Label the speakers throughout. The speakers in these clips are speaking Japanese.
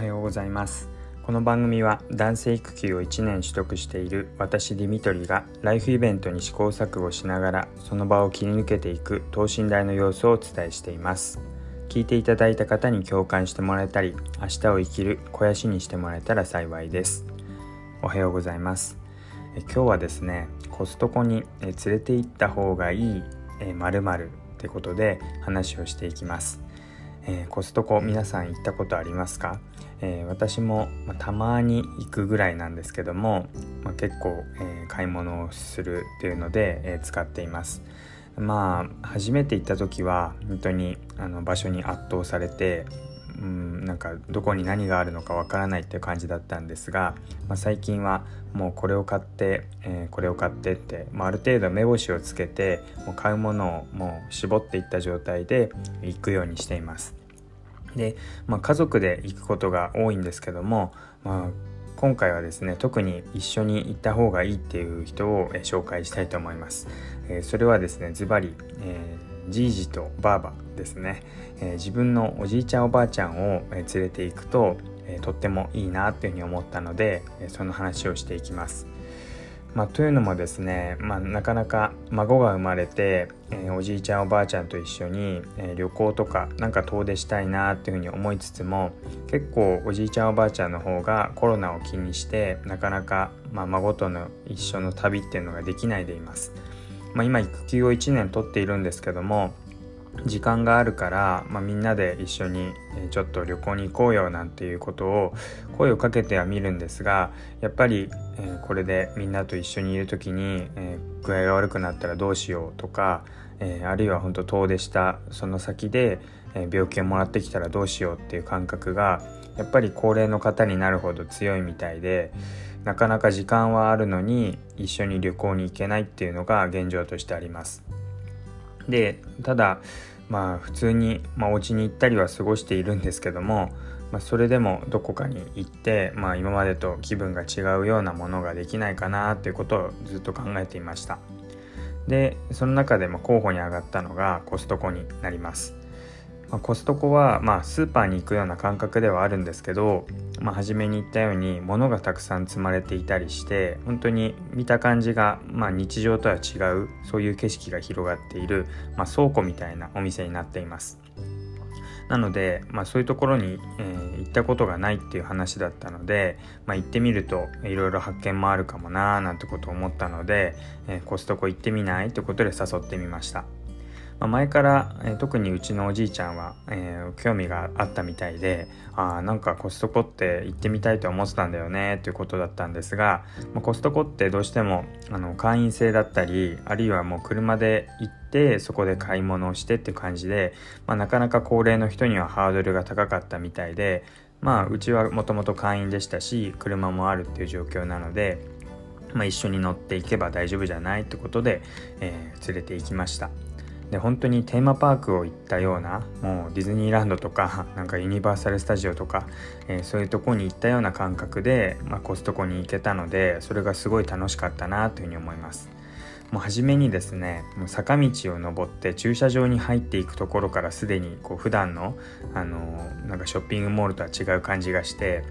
Speaker 1: はようございます。この番組は男性育休を1年取得している私ディミトリがライフイベントに試行錯誤しながらその場を切り抜けていく等身大の様子をお伝えしています。聞いていただいた方に共感してもらえたり明日を生きる肥やしにしてもらえたら幸いです。おはようございます。え今日はですねコストコに連れて行った方がいい〇〇ってことで話をしていきます。えー、コストコ皆さん行ったことありますか、えー、私も、まあ、たまに行くぐらいなんですけども、まあ、結構、えー、買い物をするっていうので、え使っていますまあ初めて行った時は本当にあの場所に圧倒されてうん、なんかどこに何があるのかわからないっていう感じだったんですが、まあ、最近はもうこれを買って、えー、これを買ってって、まあ、ある程度目星をつけてもう買うものをもう絞っていった状態で行くようにしています。で、まあ、家族で行くことが多いんですけども、まあ、今回はですね特に一緒に行った方がいいっていう人を、え紹介したいと思います。え、それはですねズバリ、えじいじとばあばですね、え、自分のおじいちゃんおばあちゃんを連れていくと、え、とってもいいなというふうに思ったので、えその話をしていきます。まあ、というのもですね、まあ、なかなか孫が生まれて、えー、おじいちゃんおばあちゃんと一緒に、えー、旅行とかなんか遠出したいなっていうふうに思いつつも結構おじいちゃんおばあちゃんの方がコロナを気にしてなかなか、まあ、孫との一緒の旅っていうのができないでいます。まあ、今育休を1年取っているんですけども時間があるから、まあ、みんなで一緒にちょっと旅行に行こうよなんていうことを声をかけてはみるんですがやっぱり、え、これでみんなと一緒にいる時に、え、具合が悪くなったらどうしようとか、え、あるいは本当遠出したその先で、え病気をもらってきたらどうしようっていう感覚がやっぱり高齢の方になるほど強いみたいで。なかなか時間はあるのに一緒に旅行に行けないっていうのが現状としてあります。でただまあ普通に、まあ、お家に行ったりは過ごしているんですけども、まあ、それでもどこかに行って、まあ、今までと気分が違うようなものができないかなっていうことをずっと考えていました。でその中でも候補に上がったのがコストコになります。まあ、コストコは、まあ、スーパーに行くような感覚ではあるんですけど、まあ、初めに言ったように物がたくさん積まれていたりして本当に見た感じが、まあ、日常とは違うそういう景色が広がっている、まあ、倉庫みたいなお店になっています。なので、まあ、そういうところに、えー、行ったことがないっていう話だったので、まあ、行ってみるといろいろ発見もあるかもなーなんてことを思ったので、えー、コストコ行ってみないってことで誘ってみました。まあ、前から、えー、特にうちのおじいちゃんは、えー、興味があったみたいであなんかコストコって行ってみたいと思ってたんだよねということだったんですが、まあ、コストコってどうしてもあの会員制だったりあるいはもう車で行ってそこで買い物をしてっていう感じで、まあ、なかなか高齢の人にはハードルが高かったみたいでまあうちはもともと会員でしたし車もあるっていう状況なので、まあ、一緒に乗っていけば大丈夫じゃないってことで、えー、連れて行きました。で本当にテーマパークを行ったようなもうディズニーランドとか なんかユニバーサル・スタジオとか、えー、そういうとこに行ったような感覚で、まあ、コストコに行けたのでそれがすごい楽しかったなというふうに思います。もう初めにですねもう坂道を登って駐車場に入っていくところからすでにこう普段のあのなんかショッピングモールとは違う感じがして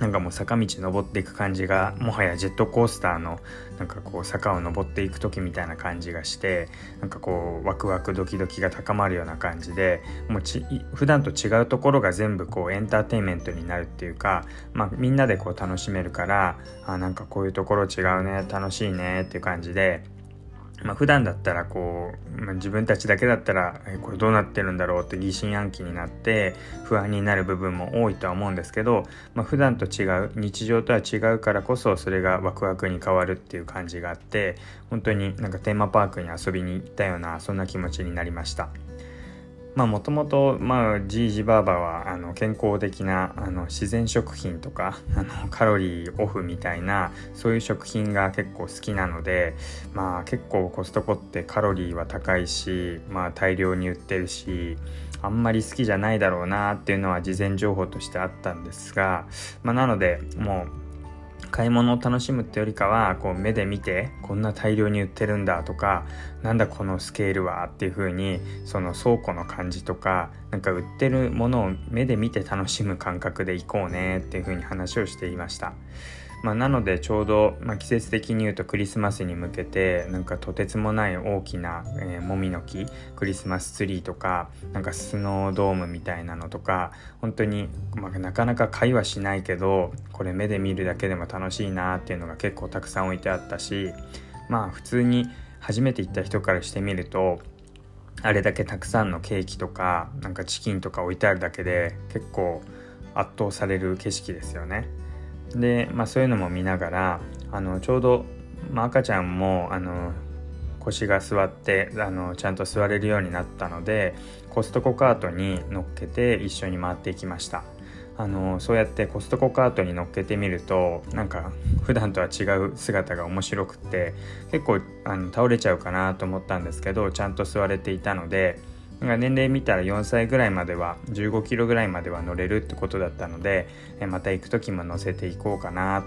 Speaker 1: なんかもう坂道登っていく感じがもはやジェットコースターのなんかこう坂を登っていく時みたいな感じがしてなんかこうワクワクドキドキが高まるような感じでもうち普段と違うところが全部こうエンターテインメントになるっていうか、まあ、みんなでこう楽しめるからあなんかこういうところ違うね楽しいねっていう感じでまあ、普段だったらこう、まあ、自分たちだけだったらえこれどうなってるんだろうって疑心暗鬼になって不安になる部分も多いとは思うんですけど、まあ、普段と違う日常とは違うからこそそれがワクワクに変わるっていう感じがあって本当になんかテーマパークに遊びに行ったようなそんな気持ちになりました。まあもともとまあじいじばあばはあの健康的なあの自然食品とかあのカロリーオフみたいなそういう食品が結構好きなのでまあ結構コストコってカロリーは高いしまあ大量に売ってるしあんまり好きじゃないだろうなっていうのは事前情報としてあったんですがまあなのでもう買い物を楽しむってよりかはこう目で見てこんな大量に売ってるんだとかなんだこのスケールはっていう風にその倉庫の感じとかなんか売ってるものを目で見て楽しむ感覚でいこうねっていう風に話をしていました。まあ、なのでちょうど、まあ、季節的に言うとクリスマスに向けてなんかとてつもない大きな、えー、もみの木クリスマスツリーとかなんかスノードームみたいなのとか本当に、まあ、なかなか買いはしないけどこれ目で見るだけでも楽しいなっていうのが結構たくさん置いてあったしまあ普通に初めて行った人からしてみるとあれだけたくさんのケーキとかなんかチキンとか置いてあるだけで結構圧倒される景色ですよね。で、まあ、そういうのも見ながらあのちょうど、まあ、赤ちゃんもあの腰が座ってあのちゃんと座れるようになったのでコストコカートに乗っけて一緒に回っていきました。あのそうやってコストコカートに乗っけてみるとなんか普段とは違う姿が面白くって結構あの倒れちゃうかなと思ったんですけどちゃんと座れていたので年齢見たら4歳ぐらいまでは15キロぐらいまでは乗れるってことだったのでまた行く時も乗せていこうかなっ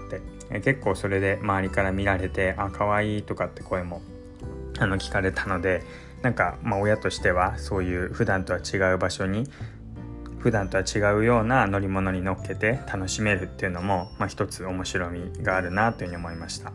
Speaker 1: て結構それで周りから見られてあ可愛いとかって声もあの聞かれたのでなんかまあ親としてはそういう普段とは違う場所に普段とは違うような乗り物に乗っけて楽しめるっていうのも、まあ、一つ面白みがあるなというふうに思いました。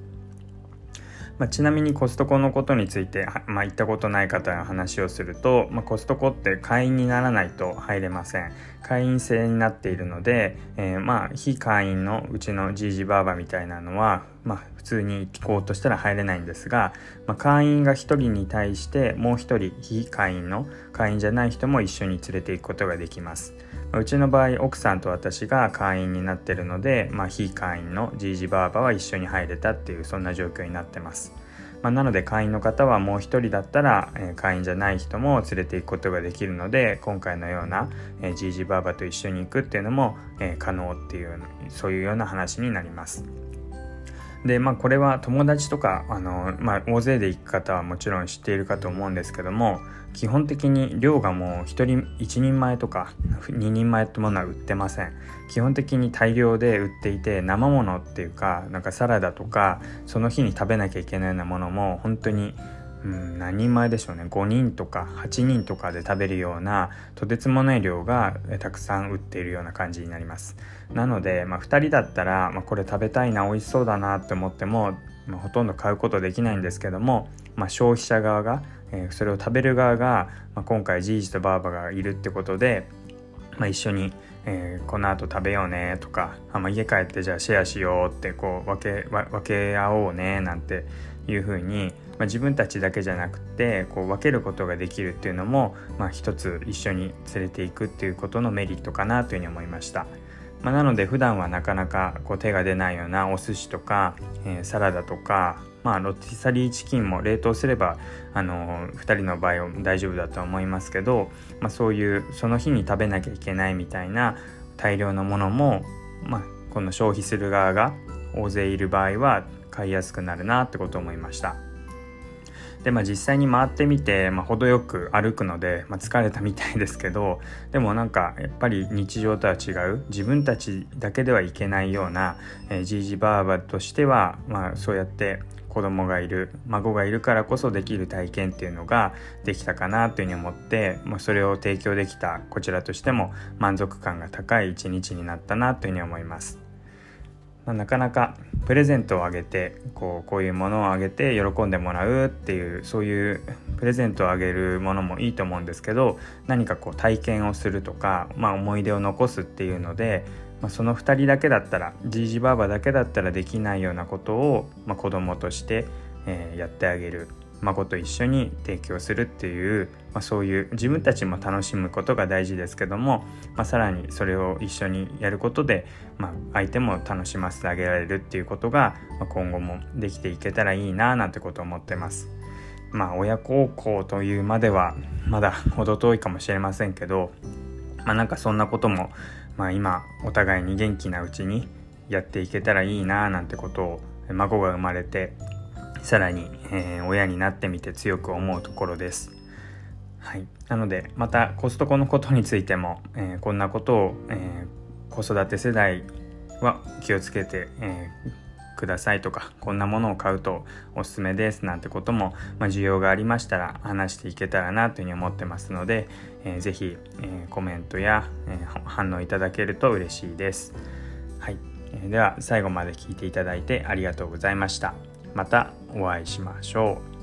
Speaker 1: まあ、ちなみにコストコのことについて、まあ、行ったことない方の話をすると、まあ、コストコって会員にならないと入れません。会員制になっているので、えー、まあ非会員のうちのじいじばあばみたいなのは、まあ、普通に行こうとしたら入れないんですが、まあ、会員が1人に対してもう1人非会員の会員じゃない人も一緒に連れて行くことができます。うちの場合奥さんと私が会員になってるので、まあ、非会員のじいじばあばは一緒に入れたっていうそんな状況になってます。まあ、なので会員の方はもう一人だったら、え、会員じゃない人も連れて行くことができるので今回のような、えー、じいじばあばと一緒に行くっていうのも、え、可能っていうそういうような話になります。でまあこれは友達とかあの、まあ、大勢で行く方はもちろん知っているかと思うんですけども基本的に量がもう1人1人前とか2人前ってものは売ってません。基本的に大量で売っていて生ものっていうかなんかサラダとかその日に食べなきゃいけないようなものも本当にうん、何人前でしょうね。5人とか8人とかで食べるようなとてつもない量がたくさん売っているような感じになります。なので、まあ、2人だったら、まあ、これ食べたいな美味しそうだなって思っても、まあ、ほとんど買うことできないんですけども、まあ、消費者側が、えー、それを食べる側が、まあ、今回じいじとばあばがいるってことで、まあ、一緒にえー、この後食べようねとかあ、まあ、家帰ってじゃあシェアしようってこう分け分け合おうねなんていうふうに、まあ、自分たちだけじゃなくてこう分けることができるっていうのも、まあ、一つ一緒に連れていくっていうことのメリットかなというふうに思いました。まあ、なので普段はなかなかこう手が出ないようなお寿司とか、えー、サラダとか、まあ、ロティサリーチキンも冷凍すればあの2人の場合は大丈夫だと思いますけど、まあ、そういうその日に食べなきゃいけないみたいな大量のものも、まあ、この消費する側が大勢いる場合は買いやすくなるなってことを思いました。でまあ実際に回ってみて、まあ、程よく歩くので、まあ、疲れたみたいですけどでもなんかやっぱり日常とは違う自分たちだけではいけないような、えー、じいじばあばとしては、まあ、そうやって子供がいる孫がいるからこそできる体験っていうのができたかなというふうに思って、まあ、それを提供できたこちらとしても満足感が高い一日になったなというふうに思います。まあ、なかなかプレゼントをあげてこうこういうものをあげて喜んでもらうっていうそういうプレゼントをあげるものもいいと思うんですけど何かこう体験をするとか、まあ、思い出を残すっていうので、まあ、その2人だけだったらじいじばあばだけだったらできないようなことを、まあ、子供として、えー、やってあげる。孫と一緒に提供するっていう、まあ、そういう自分たちも楽しむことが大事ですけども、まあ、さらにそれを一緒にやることで、まあ、相手も楽しませてあげられるっていうことが、ま、今後もできていけたらいいななんてことを思ってます。まあ親孝行というまではまだ程遠いかもしれませんけど、まあ、なんかそんなことも、まあ、今お互いに元気なうちにやっていけたらいいななんてことを孫が生まれてさらに、えー、親になってみて強く思うところです。はい、なのでまたコストコのことについても、えー、こんなことを、えー、子育て世代は気をつけて、えくださいとかこんなものを買うとおすすめですなんてことも、まあ、需要がありましたら話していけたらなというふうに思ってますので、えー、ぜひ、え、コメントや、え、反応いただけると嬉しいです。はい、では最後まで聞いていただいてありがとうございました。またお会いしましょう。